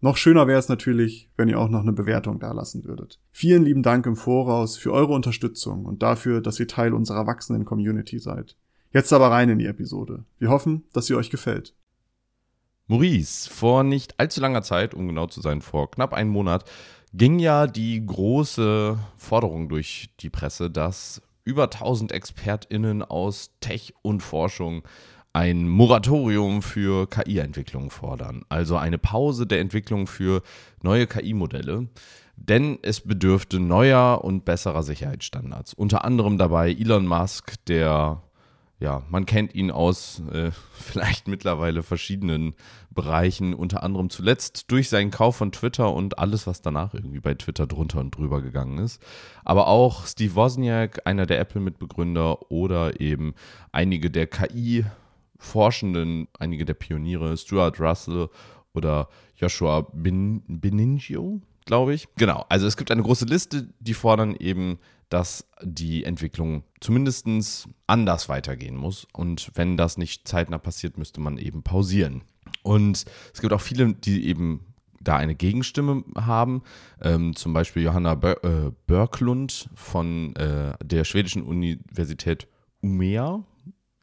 Noch schöner wäre es natürlich, wenn ihr auch noch eine Bewertung dalassen würdet. Vielen lieben Dank im Voraus für eure Unterstützung und dafür, dass ihr Teil unserer wachsenden Community seid. Jetzt aber rein in die Episode. Wir hoffen, dass sie euch gefällt. Maurice, vor nicht allzu langer Zeit, um genau zu sein, vor knapp einem Monat, ging ja die große Forderung durch die Presse, dass über 1000 ExpertInnen aus Tech und Forschung ein Moratorium für KI-Entwicklung fordern, also eine Pause der Entwicklung für neue KI-Modelle, denn es bedürfte neuer und besserer Sicherheitsstandards. Unter anderem dabei Elon Musk, der ja, man kennt ihn aus äh, vielleicht mittlerweile verschiedenen Bereichen, unter anderem zuletzt durch seinen Kauf von Twitter und alles, was danach irgendwie bei Twitter drunter und drüber gegangen ist. Aber auch Steve Wozniak, einer der Apple-Mitbegründer oder eben einige der KI- Forschenden, einige der Pioniere, Stuart Russell oder Joshua ben Beningio, glaube ich. Genau, also es gibt eine große Liste, die fordern eben, dass die Entwicklung zumindest anders weitergehen muss. Und wenn das nicht zeitnah passiert, müsste man eben pausieren. Und es gibt auch viele, die eben da eine Gegenstimme haben. Ähm, zum Beispiel Johanna Ber äh, Börklund von äh, der schwedischen Universität Umea,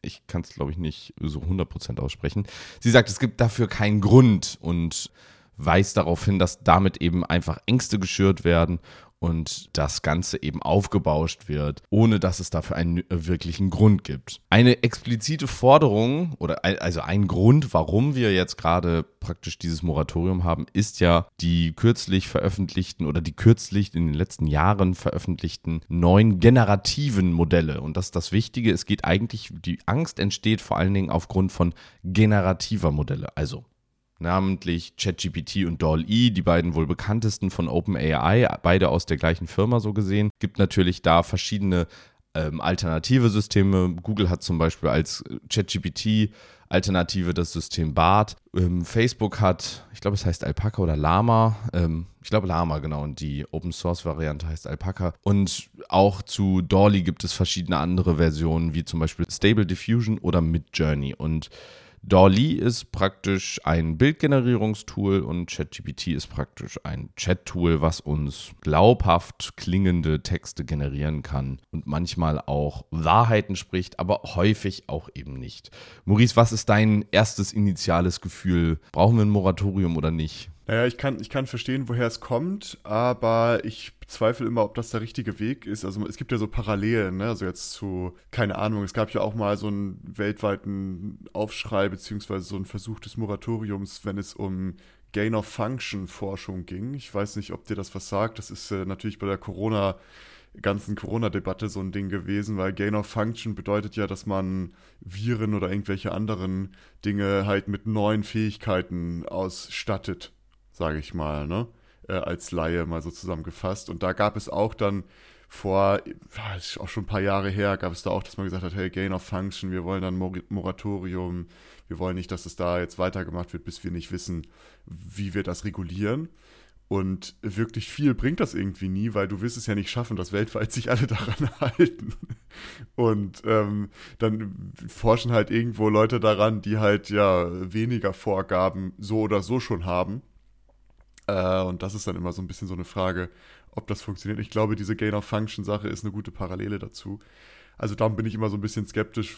ich kann es, glaube ich, nicht so 100% aussprechen. Sie sagt, es gibt dafür keinen Grund und weist darauf hin, dass damit eben einfach Ängste geschürt werden und das Ganze eben aufgebauscht wird, ohne dass es dafür einen äh, wirklichen Grund gibt. Eine explizite Forderung oder also ein Grund, warum wir jetzt gerade praktisch dieses Moratorium haben, ist ja die kürzlich veröffentlichten oder die kürzlich in den letzten Jahren veröffentlichten neuen generativen Modelle. Und das ist das Wichtige. Es geht eigentlich, die Angst entsteht vor allen Dingen aufgrund von generativer Modelle. Also namentlich ChatGPT und DALL-E, die beiden wohl bekanntesten von OpenAI, beide aus der gleichen Firma so gesehen. Gibt natürlich da verschiedene ähm, alternative Systeme. Google hat zum Beispiel als ChatGPT Alternative das System BART. Ähm, Facebook hat, ich glaube, es heißt Alpaca oder Lama. Ähm, ich glaube Lama, genau. Und die Open Source Variante heißt Alpaca. Und auch zu Dolly gibt es verschiedene andere Versionen, wie zum Beispiel Stable Diffusion oder Midjourney. Und Dolly ist praktisch ein Bildgenerierungstool und ChatGPT ist praktisch ein Chat-Tool, was uns glaubhaft klingende Texte generieren kann und manchmal auch Wahrheiten spricht, aber häufig auch eben nicht. Maurice, was ist dein erstes initiales Gefühl? Brauchen wir ein Moratorium oder nicht? Naja, ich kann, ich kann verstehen, woher es kommt, aber ich bezweifle immer, ob das der richtige Weg ist. Also es gibt ja so Parallelen, ne? Also jetzt zu, keine Ahnung, es gab ja auch mal so einen weltweiten Aufschrei, beziehungsweise so ein Versuch des Moratoriums, wenn es um Gain-of-Function-Forschung ging. Ich weiß nicht, ob dir das was sagt. Das ist äh, natürlich bei der Corona- ganzen Corona-Debatte so ein Ding gewesen, weil Gain of Function bedeutet ja, dass man Viren oder irgendwelche anderen Dinge halt mit neuen Fähigkeiten ausstattet sage ich mal, ne? Äh, als Laie mal so zusammengefasst. Und da gab es auch dann vor, auch schon ein paar Jahre her, gab es da auch, dass man gesagt hat, hey, Gain of Function, wir wollen dann Moratorium, wir wollen nicht, dass es da jetzt weitergemacht wird, bis wir nicht wissen, wie wir das regulieren. Und wirklich viel bringt das irgendwie nie, weil du wirst es ja nicht schaffen, dass weltweit sich alle daran halten. Und ähm, dann forschen halt irgendwo Leute daran, die halt ja weniger Vorgaben so oder so schon haben äh, und das ist dann immer so ein bisschen so eine Frage, ob das funktioniert. Ich glaube, diese Gain-of-Function-Sache ist eine gute Parallele dazu. Also darum bin ich immer so ein bisschen skeptisch,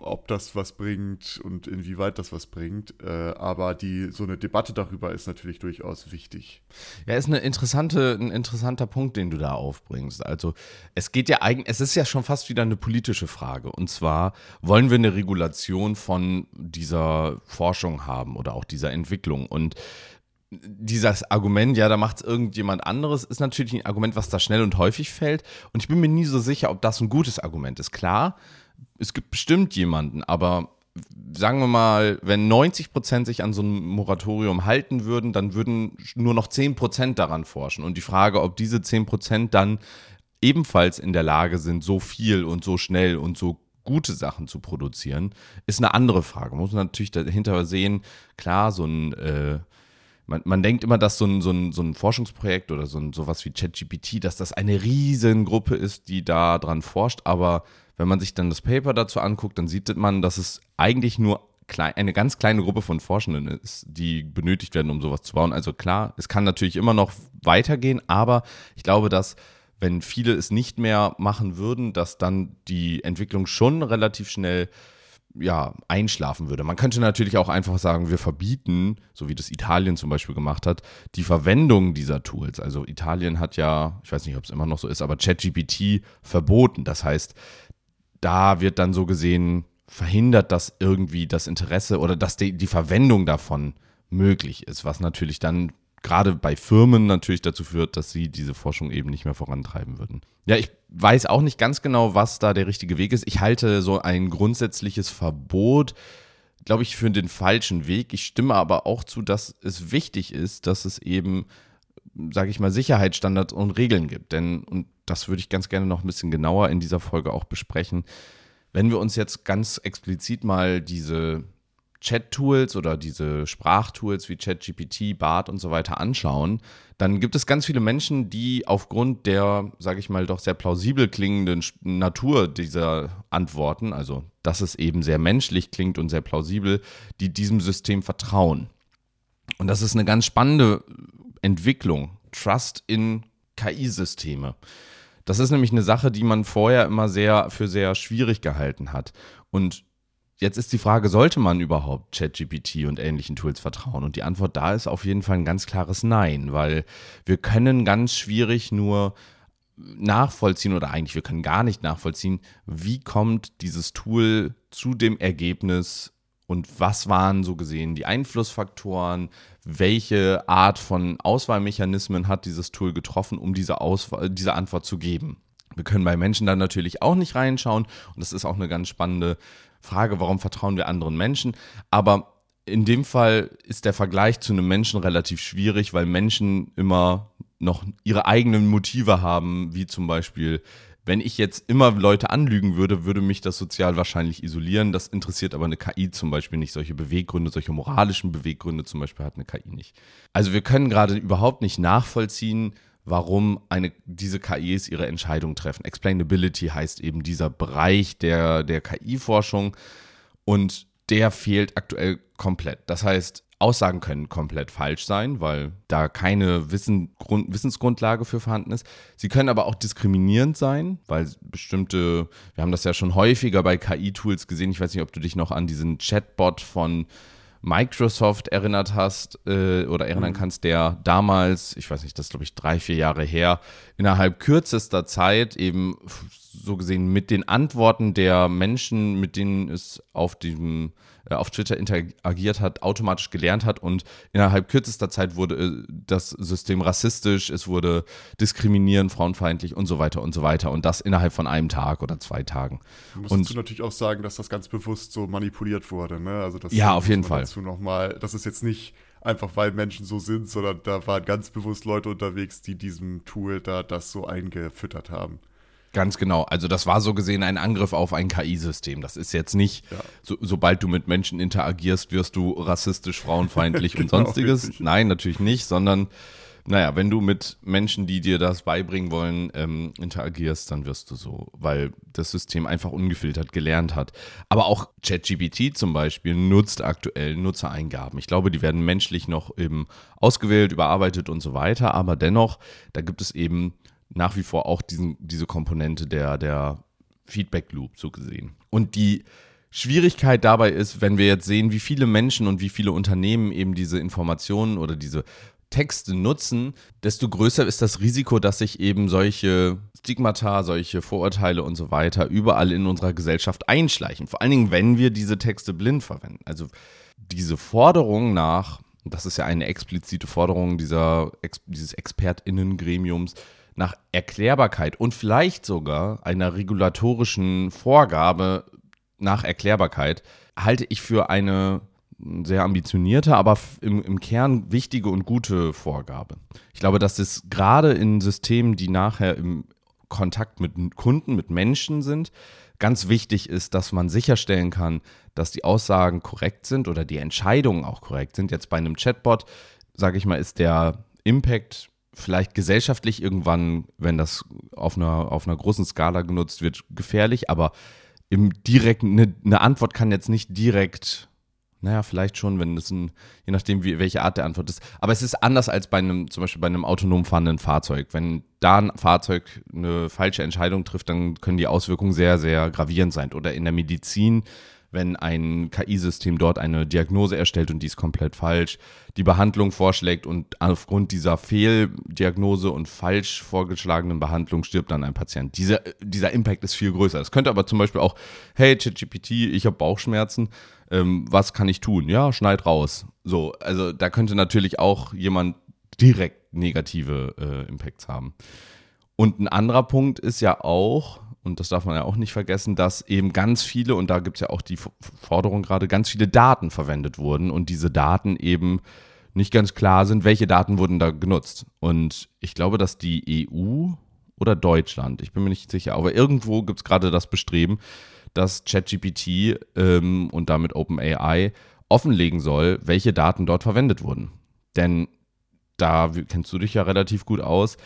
ob das was bringt und inwieweit das was bringt. Äh, aber die so eine Debatte darüber ist natürlich durchaus wichtig. Ja, ist eine interessante, ein interessanter Punkt, den du da aufbringst. Also es geht ja eigentlich, es ist ja schon fast wieder eine politische Frage. Und zwar wollen wir eine Regulation von dieser Forschung haben oder auch dieser Entwicklung. Und dieses Argument, ja, da macht es irgendjemand anderes, ist natürlich ein Argument, was da schnell und häufig fällt. Und ich bin mir nie so sicher, ob das ein gutes Argument ist. Klar, es gibt bestimmt jemanden, aber sagen wir mal, wenn 90 Prozent sich an so ein Moratorium halten würden, dann würden nur noch 10 Prozent daran forschen. Und die Frage, ob diese 10 Prozent dann ebenfalls in der Lage sind, so viel und so schnell und so gute Sachen zu produzieren, ist eine andere Frage. Man muss natürlich dahinter sehen, klar, so ein, äh, man, man denkt immer, dass so ein, so ein, so ein Forschungsprojekt oder so ein, sowas wie ChatGPT, dass das eine Riesengruppe ist, die da dran forscht, aber wenn man sich dann das Paper dazu anguckt, dann sieht man, dass es eigentlich nur klein, eine ganz kleine Gruppe von Forschenden ist, die benötigt werden, um sowas zu bauen. Also klar, es kann natürlich immer noch weitergehen, aber ich glaube, dass wenn viele es nicht mehr machen würden, dass dann die Entwicklung schon relativ schnell ja, einschlafen würde. Man könnte natürlich auch einfach sagen, wir verbieten, so wie das Italien zum Beispiel gemacht hat, die Verwendung dieser Tools. Also Italien hat ja, ich weiß nicht, ob es immer noch so ist, aber ChatGPT verboten. Das heißt, da wird dann so gesehen verhindert, dass irgendwie das Interesse oder dass die, die Verwendung davon möglich ist, was natürlich dann gerade bei Firmen natürlich dazu führt, dass sie diese Forschung eben nicht mehr vorantreiben würden. Ja, ich weiß auch nicht ganz genau, was da der richtige Weg ist. Ich halte so ein grundsätzliches Verbot, glaube ich, für den falschen Weg. Ich stimme aber auch zu, dass es wichtig ist, dass es eben, sage ich mal, Sicherheitsstandards und Regeln gibt. Denn, und das würde ich ganz gerne noch ein bisschen genauer in dieser Folge auch besprechen, wenn wir uns jetzt ganz explizit mal diese Chat-Tools oder diese Sprachtools wie ChatGPT, BART und so weiter anschauen, dann gibt es ganz viele Menschen, die aufgrund der, sage ich mal, doch sehr plausibel klingenden Natur dieser Antworten, also dass es eben sehr menschlich klingt und sehr plausibel, die diesem System vertrauen. Und das ist eine ganz spannende Entwicklung. Trust in KI-Systeme. Das ist nämlich eine Sache, die man vorher immer sehr für sehr schwierig gehalten hat. Und jetzt ist die Frage, sollte man überhaupt ChatGPT und ähnlichen Tools vertrauen? Und die Antwort da ist auf jeden Fall ein ganz klares Nein, weil wir können ganz schwierig nur nachvollziehen oder eigentlich wir können gar nicht nachvollziehen, wie kommt dieses Tool zu dem Ergebnis und was waren so gesehen die Einflussfaktoren, welche Art von Auswahlmechanismen hat dieses Tool getroffen, um diese, Auswahl, diese Antwort zu geben. Wir können bei Menschen dann natürlich auch nicht reinschauen und das ist auch eine ganz spannende Frage, warum vertrauen wir anderen Menschen. Aber in dem Fall ist der Vergleich zu einem Menschen relativ schwierig, weil Menschen immer noch ihre eigenen Motive haben, wie zum Beispiel, wenn ich jetzt immer Leute anlügen würde, würde mich das sozial wahrscheinlich isolieren. Das interessiert aber eine KI zum Beispiel nicht. Solche Beweggründe, solche moralischen Beweggründe zum Beispiel hat eine KI nicht. Also wir können gerade überhaupt nicht nachvollziehen, warum eine, diese KIs ihre Entscheidung treffen. Explainability heißt eben dieser Bereich der, der KI-Forschung und der fehlt aktuell komplett. Das heißt, Aussagen können komplett falsch sein, weil da keine Wissen, Grund, Wissensgrundlage für vorhanden ist. Sie können aber auch diskriminierend sein, weil bestimmte, wir haben das ja schon häufiger bei KI-Tools gesehen, ich weiß nicht, ob du dich noch an diesen Chatbot von Microsoft erinnert hast äh, oder erinnern mhm. kannst, der damals, ich weiß nicht, das ist glaube ich drei, vier Jahre her, innerhalb kürzester Zeit eben so gesehen mit den Antworten der Menschen, mit denen es auf diesem auf Twitter interagiert hat, automatisch gelernt hat und innerhalb kürzester Zeit wurde äh, das System rassistisch, es wurde diskriminierend, frauenfeindlich und so weiter und so weiter und das innerhalb von einem Tag oder zwei Tagen. Musst und du natürlich auch sagen, dass das ganz bewusst so manipuliert wurde, ne? Also das ja, auf jeden Fall. Dazu noch mal, das ist jetzt nicht einfach weil Menschen so sind, sondern da waren ganz bewusst Leute unterwegs, die diesem Tool da das so eingefüttert haben. Ganz genau. Also das war so gesehen ein Angriff auf ein KI-System. Das ist jetzt nicht, ja. so, sobald du mit Menschen interagierst, wirst du rassistisch, frauenfeindlich und genau, sonstiges. Richtig. Nein, natürlich nicht, sondern naja, wenn du mit Menschen, die dir das beibringen wollen, ähm, interagierst, dann wirst du so, weil das System einfach ungefiltert gelernt hat. Aber auch ChatGPT zum Beispiel nutzt aktuell Nutzereingaben. Ich glaube, die werden menschlich noch eben ausgewählt, überarbeitet und so weiter, aber dennoch, da gibt es eben nach wie vor auch diesen, diese Komponente der, der Feedback Loop so gesehen. Und die Schwierigkeit dabei ist, wenn wir jetzt sehen, wie viele Menschen und wie viele Unternehmen eben diese Informationen oder diese Texte nutzen, desto größer ist das Risiko, dass sich eben solche Stigmata, solche Vorurteile und so weiter überall in unserer Gesellschaft einschleichen. Vor allen Dingen, wenn wir diese Texte blind verwenden. Also diese Forderung nach, das ist ja eine explizite Forderung dieser, dieses ExpertInnen-Gremiums, nach Erklärbarkeit und vielleicht sogar einer regulatorischen Vorgabe nach Erklärbarkeit halte ich für eine sehr ambitionierte, aber im, im Kern wichtige und gute Vorgabe. Ich glaube, dass es gerade in Systemen, die nachher im Kontakt mit Kunden, mit Menschen sind. Ganz wichtig ist, dass man sicherstellen kann, dass die Aussagen korrekt sind oder die Entscheidungen auch korrekt sind. Jetzt bei einem Chatbot, sage ich mal, ist der Impact vielleicht gesellschaftlich irgendwann, wenn das auf einer, auf einer großen Skala genutzt wird, gefährlich, aber im direkten, eine, eine Antwort kann jetzt nicht direkt naja, vielleicht schon, wenn es ein, je nachdem, wie, welche Art der Antwort ist. Aber es ist anders als bei einem, zum Beispiel bei einem autonom fahrenden Fahrzeug. Wenn da ein Fahrzeug eine falsche Entscheidung trifft, dann können die Auswirkungen sehr, sehr gravierend sein. Oder in der Medizin wenn ein KI-System dort eine Diagnose erstellt und die ist komplett falsch, die Behandlung vorschlägt und aufgrund dieser Fehldiagnose und falsch vorgeschlagenen Behandlung stirbt dann ein Patient. Dieser, dieser Impact ist viel größer. Es könnte aber zum Beispiel auch, hey, ChatGPT, ich habe Bauchschmerzen, ähm, was kann ich tun? Ja, schneid raus. So, also da könnte natürlich auch jemand direkt negative äh, Impacts haben. Und ein anderer Punkt ist ja auch, und das darf man ja auch nicht vergessen, dass eben ganz viele, und da gibt es ja auch die Forderung gerade, ganz viele Daten verwendet wurden und diese Daten eben nicht ganz klar sind, welche Daten wurden da genutzt. Und ich glaube, dass die EU oder Deutschland, ich bin mir nicht sicher, aber irgendwo gibt es gerade das Bestreben, dass ChatGPT ähm, und damit OpenAI offenlegen soll, welche Daten dort verwendet wurden. Denn da kennst du dich ja relativ gut aus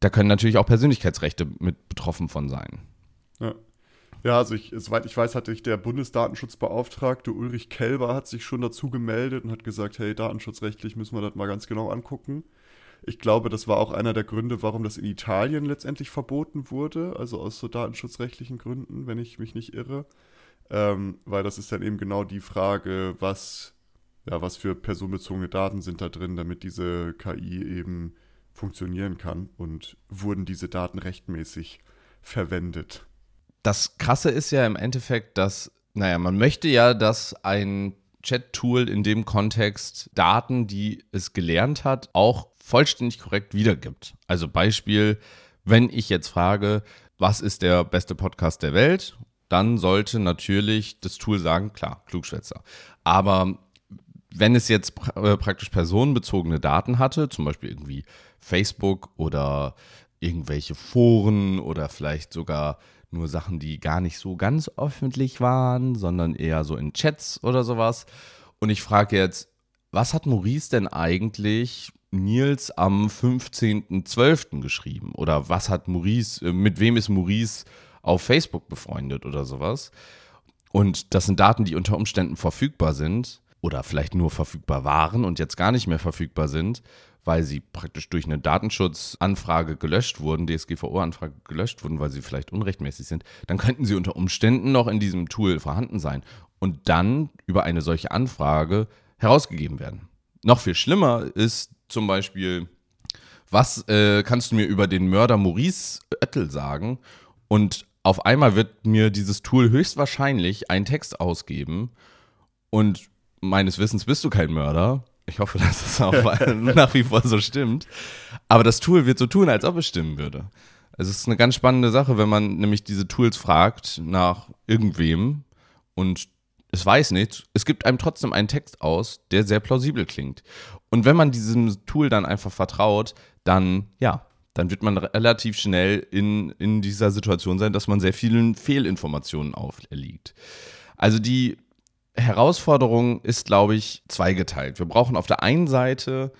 da können natürlich auch Persönlichkeitsrechte mit betroffen von sein. Ja. Ja, also ich, soweit ich weiß, hatte ich der Bundesdatenschutzbeauftragte Ulrich Kelber hat sich schon dazu gemeldet und hat gesagt, hey, datenschutzrechtlich müssen wir das mal ganz genau angucken. Ich glaube, das war auch einer der Gründe, warum das in Italien letztendlich verboten wurde, also aus so datenschutzrechtlichen Gründen, wenn ich mich nicht irre. Ähm, weil das ist dann eben genau die Frage, was, ja, was für personenbezogene Daten sind da drin, damit diese KI eben funktionieren kann und wurden diese Daten rechtmäßig verwendet. Das Krasse ist ja im Endeffekt, dass, naja, man möchte ja, dass ein Chat-Tool in dem Kontext Daten, die es gelernt hat, auch vollständig korrekt wiedergibt. Also Beispiel, wenn ich jetzt frage, was ist der beste Podcast der Welt, dann sollte natürlich das Tool sagen, klar, Klugschwätzer. Aber wenn es jetzt pra äh, praktisch personenbezogene Daten hatte, zum Beispiel irgendwie Facebook oder irgendwelche Foren oder vielleicht sogar nur Sachen, die gar nicht so ganz öffentlich waren, sondern eher so in Chats oder sowas. Und ich frage jetzt, was hat Maurice denn eigentlich Nils am 15.12. geschrieben? Oder was hat Maurice, äh, mit wem ist Maurice auf Facebook befreundet oder sowas? Und das sind Daten, die unter Umständen verfügbar sind oder vielleicht nur verfügbar waren und jetzt gar nicht mehr verfügbar sind, weil sie praktisch durch eine Datenschutzanfrage gelöscht wurden, DSGVO-Anfrage gelöscht wurden, weil sie vielleicht unrechtmäßig sind, dann könnten sie unter Umständen noch in diesem Tool vorhanden sein und dann über eine solche Anfrage herausgegeben werden. Noch viel schlimmer ist zum Beispiel, was äh, kannst du mir über den Mörder Maurice Oettel sagen? Und auf einmal wird mir dieses Tool höchstwahrscheinlich einen Text ausgeben und meines Wissens bist du kein Mörder. Ich hoffe, dass es auch nach wie vor so stimmt. Aber das Tool wird so tun, als ob es stimmen würde. Es ist eine ganz spannende Sache, wenn man nämlich diese Tools fragt nach irgendwem und es weiß nicht, es gibt einem trotzdem einen Text aus, der sehr plausibel klingt. Und wenn man diesem Tool dann einfach vertraut, dann, ja, dann wird man relativ schnell in, in dieser Situation sein, dass man sehr vielen Fehlinformationen auferliegt. Also die Herausforderung ist, glaube ich, zweigeteilt. Wir brauchen auf der einen Seite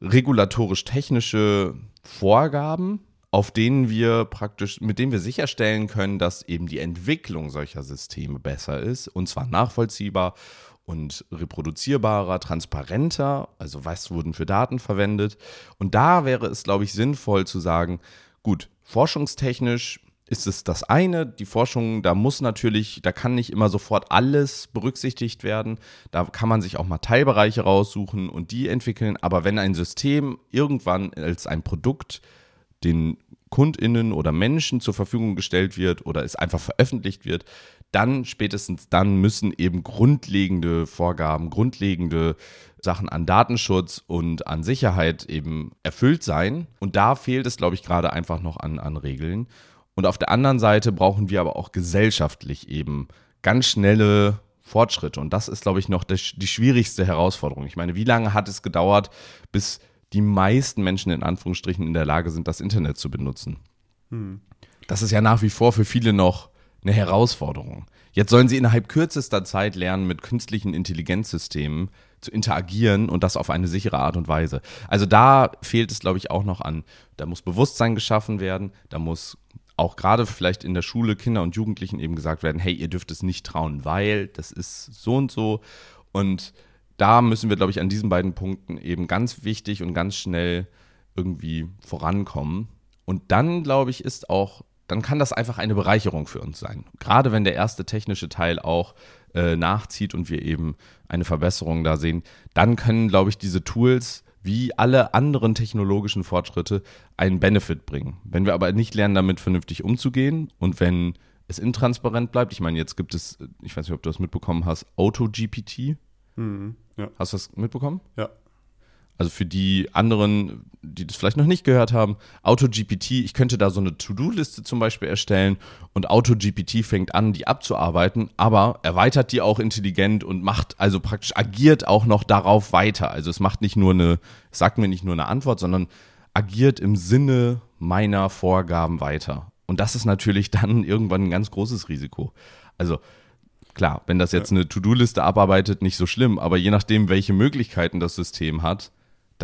regulatorisch-technische Vorgaben, auf denen wir praktisch, mit denen wir sicherstellen können, dass eben die Entwicklung solcher Systeme besser ist und zwar nachvollziehbar und reproduzierbarer, transparenter, also was wurden für Daten verwendet. Und da wäre es, glaube ich, sinnvoll zu sagen, gut, forschungstechnisch ist es das eine. Die Forschung, da muss natürlich, da kann nicht immer sofort alles berücksichtigt werden. Da kann man sich auch mal Teilbereiche raussuchen und die entwickeln. Aber wenn ein System irgendwann als ein Produkt den KundInnen oder Menschen zur Verfügung gestellt wird oder es einfach veröffentlicht wird, dann spätestens dann müssen eben grundlegende Vorgaben, grundlegende Sachen an Datenschutz und an Sicherheit eben erfüllt sein. Und da fehlt es, glaube ich, gerade einfach noch an, an Regeln. Und auf der anderen Seite brauchen wir aber auch gesellschaftlich eben ganz schnelle Fortschritte. Und das ist, glaube ich, noch die schwierigste Herausforderung. Ich meine, wie lange hat es gedauert, bis die meisten Menschen in Anführungsstrichen in der Lage sind, das Internet zu benutzen? Hm. das ist ja nach wie vor für viele noch eine Herausforderung. Jetzt sollen sie innerhalb kürzester Zeit lernen, mit künstlichen Intelligenzsystemen zu interagieren und das auf eine sichere Art und Weise. Also da fehlt es, glaube ich, auch noch an. Da muss Bewusstsein geschaffen werden, da muss auch gerade vielleicht in der Schule Kinder und Jugendlichen eben gesagt werden, hey, ihr dürft es nicht trauen, weil das ist so und so. Und da müssen wir, glaube ich, an diesen beiden Punkten eben ganz wichtig und ganz schnell irgendwie vorankommen. Und dann, glaube ich, ist auch dann kann das einfach eine Bereicherung für uns sein. Gerade wenn der erste technische Teil auch äh, nachzieht und wir eben eine Verbesserung da sehen, dann können, glaube ich, diese Tools wie alle anderen technologischen Fortschritte einen Benefit bringen. Wenn wir aber nicht lernen, damit vernünftig umzugehen und wenn es intransparent bleibt, ich meine, jetzt gibt es, ich weiß nicht, ob du das mitbekommen hast, AutoGPT. Mhm, ja. Hast du das mitbekommen? Ja. Also für die anderen, die das vielleicht noch nicht gehört haben, AutoGPT, ich könnte da so eine To-Do-Liste zum Beispiel erstellen und AutoGPT fängt an, die abzuarbeiten, aber erweitert die auch intelligent und macht, also praktisch agiert auch noch darauf weiter. Also es macht nicht nur eine, sagt mir nicht nur eine Antwort, sondern agiert im Sinne meiner Vorgaben weiter. Und das ist natürlich dann irgendwann ein ganz großes Risiko. Also klar, wenn das jetzt eine To-Do-Liste abarbeitet, nicht so schlimm, aber je nachdem, welche Möglichkeiten das System hat,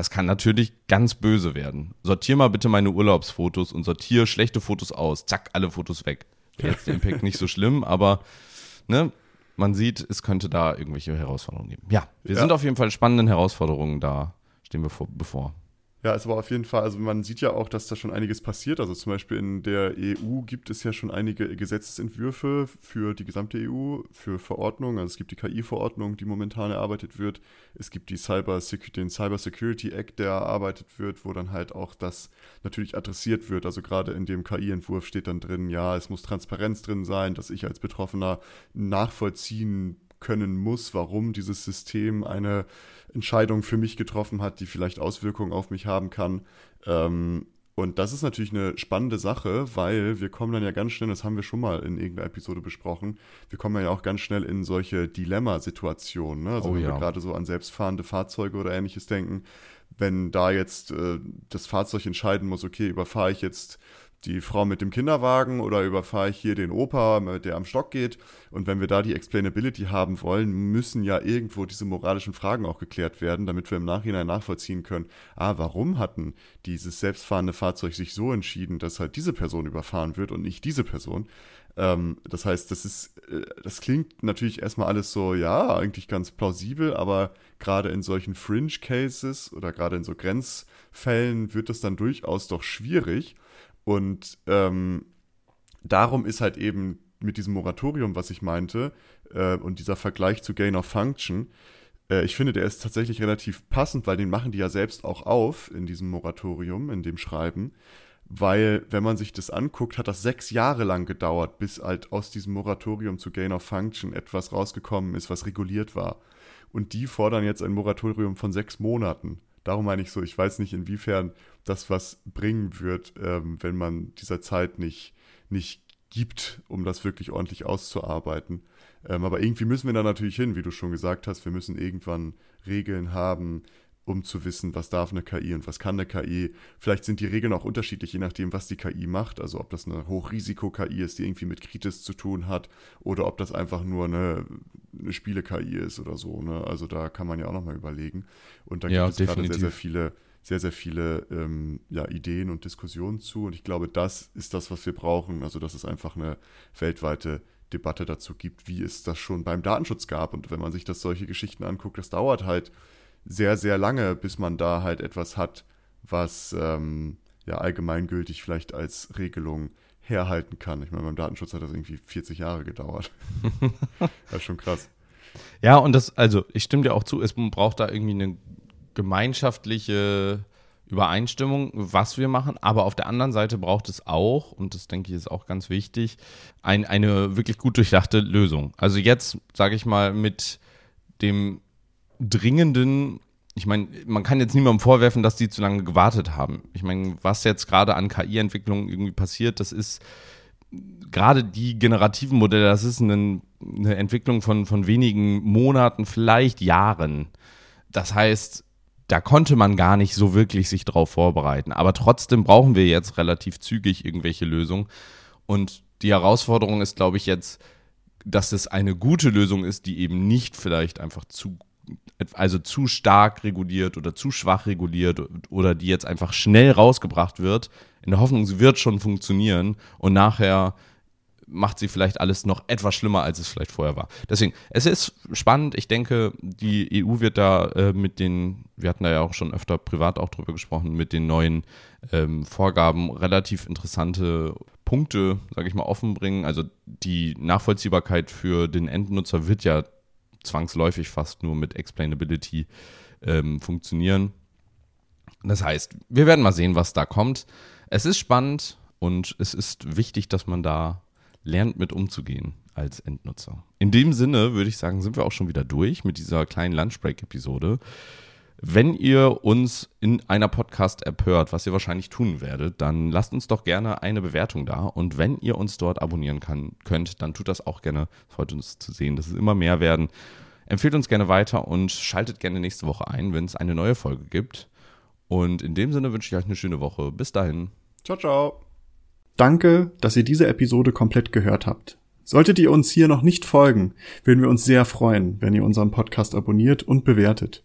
das kann natürlich ganz böse werden. Sortier mal bitte meine Urlaubsfotos und sortier schlechte Fotos aus. Zack, alle Fotos weg. Jetzt der Impact nicht so schlimm, aber ne, man sieht, es könnte da irgendwelche Herausforderungen geben. Ja, wir ja. sind auf jeden Fall spannenden Herausforderungen da, stehen wir vor, bevor. Ja, es war auf jeden Fall, also man sieht ja auch, dass da schon einiges passiert. Also zum Beispiel in der EU gibt es ja schon einige Gesetzesentwürfe für die gesamte EU, für Verordnungen. Also es gibt die KI-Verordnung, die momentan erarbeitet wird. Es gibt die Cyber den Cyber Security Act, der erarbeitet wird, wo dann halt auch das natürlich adressiert wird. Also gerade in dem KI-Entwurf steht dann drin, ja, es muss Transparenz drin sein, dass ich als Betroffener nachvollziehen können muss, warum dieses System eine Entscheidung für mich getroffen hat, die vielleicht Auswirkungen auf mich haben kann. Ähm, und das ist natürlich eine spannende Sache, weil wir kommen dann ja ganz schnell, das haben wir schon mal in irgendeiner Episode besprochen, wir kommen ja auch ganz schnell in solche Dilemma-Situationen. Ne? Also oh, wenn ja. wir gerade so an selbstfahrende Fahrzeuge oder ähnliches denken, wenn da jetzt äh, das Fahrzeug entscheiden muss, okay, überfahre ich jetzt die Frau mit dem Kinderwagen oder überfahre ich hier den Opa, der am Stock geht. Und wenn wir da die Explainability haben wollen, müssen ja irgendwo diese moralischen Fragen auch geklärt werden, damit wir im Nachhinein nachvollziehen können, ah, warum hatten dieses selbstfahrende Fahrzeug sich so entschieden, dass halt diese Person überfahren wird und nicht diese Person. Ähm, das heißt, das ist, äh, das klingt natürlich erstmal alles so, ja, eigentlich ganz plausibel, aber gerade in solchen Fringe-Cases oder gerade in so Grenzfällen wird das dann durchaus doch schwierig. Und ähm, darum ist halt eben mit diesem Moratorium, was ich meinte, äh, und dieser Vergleich zu Gain of Function, äh, ich finde, der ist tatsächlich relativ passend, weil den machen die ja selbst auch auf in diesem Moratorium, in dem Schreiben. Weil, wenn man sich das anguckt, hat das sechs Jahre lang gedauert, bis halt aus diesem Moratorium zu Gain of Function etwas rausgekommen ist, was reguliert war. Und die fordern jetzt ein Moratorium von sechs Monaten. Darum meine ich so, ich weiß nicht, inwiefern das was bringen wird, ähm, wenn man dieser Zeit nicht, nicht gibt, um das wirklich ordentlich auszuarbeiten. Ähm, aber irgendwie müssen wir da natürlich hin, wie du schon gesagt hast. Wir müssen irgendwann Regeln haben, um zu wissen, was darf eine KI und was kann eine KI. Vielleicht sind die Regeln auch unterschiedlich, je nachdem, was die KI macht. Also ob das eine Hochrisiko-KI ist, die irgendwie mit Kritis zu tun hat, oder ob das einfach nur eine, eine Spiele-KI ist oder so. Ne? Also da kann man ja auch nochmal überlegen. Und da gibt ja, es definitiv. gerade sehr, sehr viele sehr, sehr viele ähm, ja, Ideen und Diskussionen zu. Und ich glaube, das ist das, was wir brauchen. Also, dass es einfach eine weltweite Debatte dazu gibt, wie es das schon beim Datenschutz gab. Und wenn man sich das solche Geschichten anguckt, das dauert halt sehr, sehr lange, bis man da halt etwas hat, was ähm, ja allgemeingültig vielleicht als Regelung herhalten kann. Ich meine, beim Datenschutz hat das irgendwie 40 Jahre gedauert. das ist schon krass. Ja, und das, also ich stimme dir auch zu, es braucht da irgendwie eine gemeinschaftliche Übereinstimmung, was wir machen. Aber auf der anderen Seite braucht es auch, und das denke ich ist auch ganz wichtig, ein, eine wirklich gut durchdachte Lösung. Also jetzt, sage ich mal, mit dem dringenden, ich meine, man kann jetzt niemandem vorwerfen, dass die zu lange gewartet haben. Ich meine, was jetzt gerade an KI-Entwicklung irgendwie passiert, das ist gerade die generativen Modelle, das ist eine, eine Entwicklung von, von wenigen Monaten, vielleicht Jahren. Das heißt, da konnte man gar nicht so wirklich sich drauf vorbereiten. Aber trotzdem brauchen wir jetzt relativ zügig irgendwelche Lösungen. Und die Herausforderung ist, glaube ich, jetzt, dass es eine gute Lösung ist, die eben nicht vielleicht einfach zu also zu stark reguliert oder zu schwach reguliert oder die jetzt einfach schnell rausgebracht wird, in der Hoffnung, sie wird schon funktionieren und nachher macht sie vielleicht alles noch etwas schlimmer, als es vielleicht vorher war. Deswegen, es ist spannend. Ich denke, die EU wird da äh, mit den, wir hatten da ja auch schon öfter privat auch drüber gesprochen, mit den neuen ähm, Vorgaben relativ interessante Punkte, sage ich mal, offenbringen. Also die Nachvollziehbarkeit für den Endnutzer wird ja zwangsläufig fast nur mit Explainability ähm, funktionieren. Das heißt, wir werden mal sehen, was da kommt. Es ist spannend und es ist wichtig, dass man da lernt, mit umzugehen als Endnutzer. In dem Sinne würde ich sagen, sind wir auch schon wieder durch mit dieser kleinen Lunchbreak-Episode. Wenn ihr uns in einer Podcast-App hört, was ihr wahrscheinlich tun werdet, dann lasst uns doch gerne eine Bewertung da. Und wenn ihr uns dort abonnieren kann, könnt, dann tut das auch gerne. Es freut uns zu sehen, dass es immer mehr werden. Empfehlt uns gerne weiter und schaltet gerne nächste Woche ein, wenn es eine neue Folge gibt. Und in dem Sinne wünsche ich euch eine schöne Woche. Bis dahin. Ciao, ciao. Danke, dass ihr diese Episode komplett gehört habt. Solltet ihr uns hier noch nicht folgen, würden wir uns sehr freuen, wenn ihr unseren Podcast abonniert und bewertet.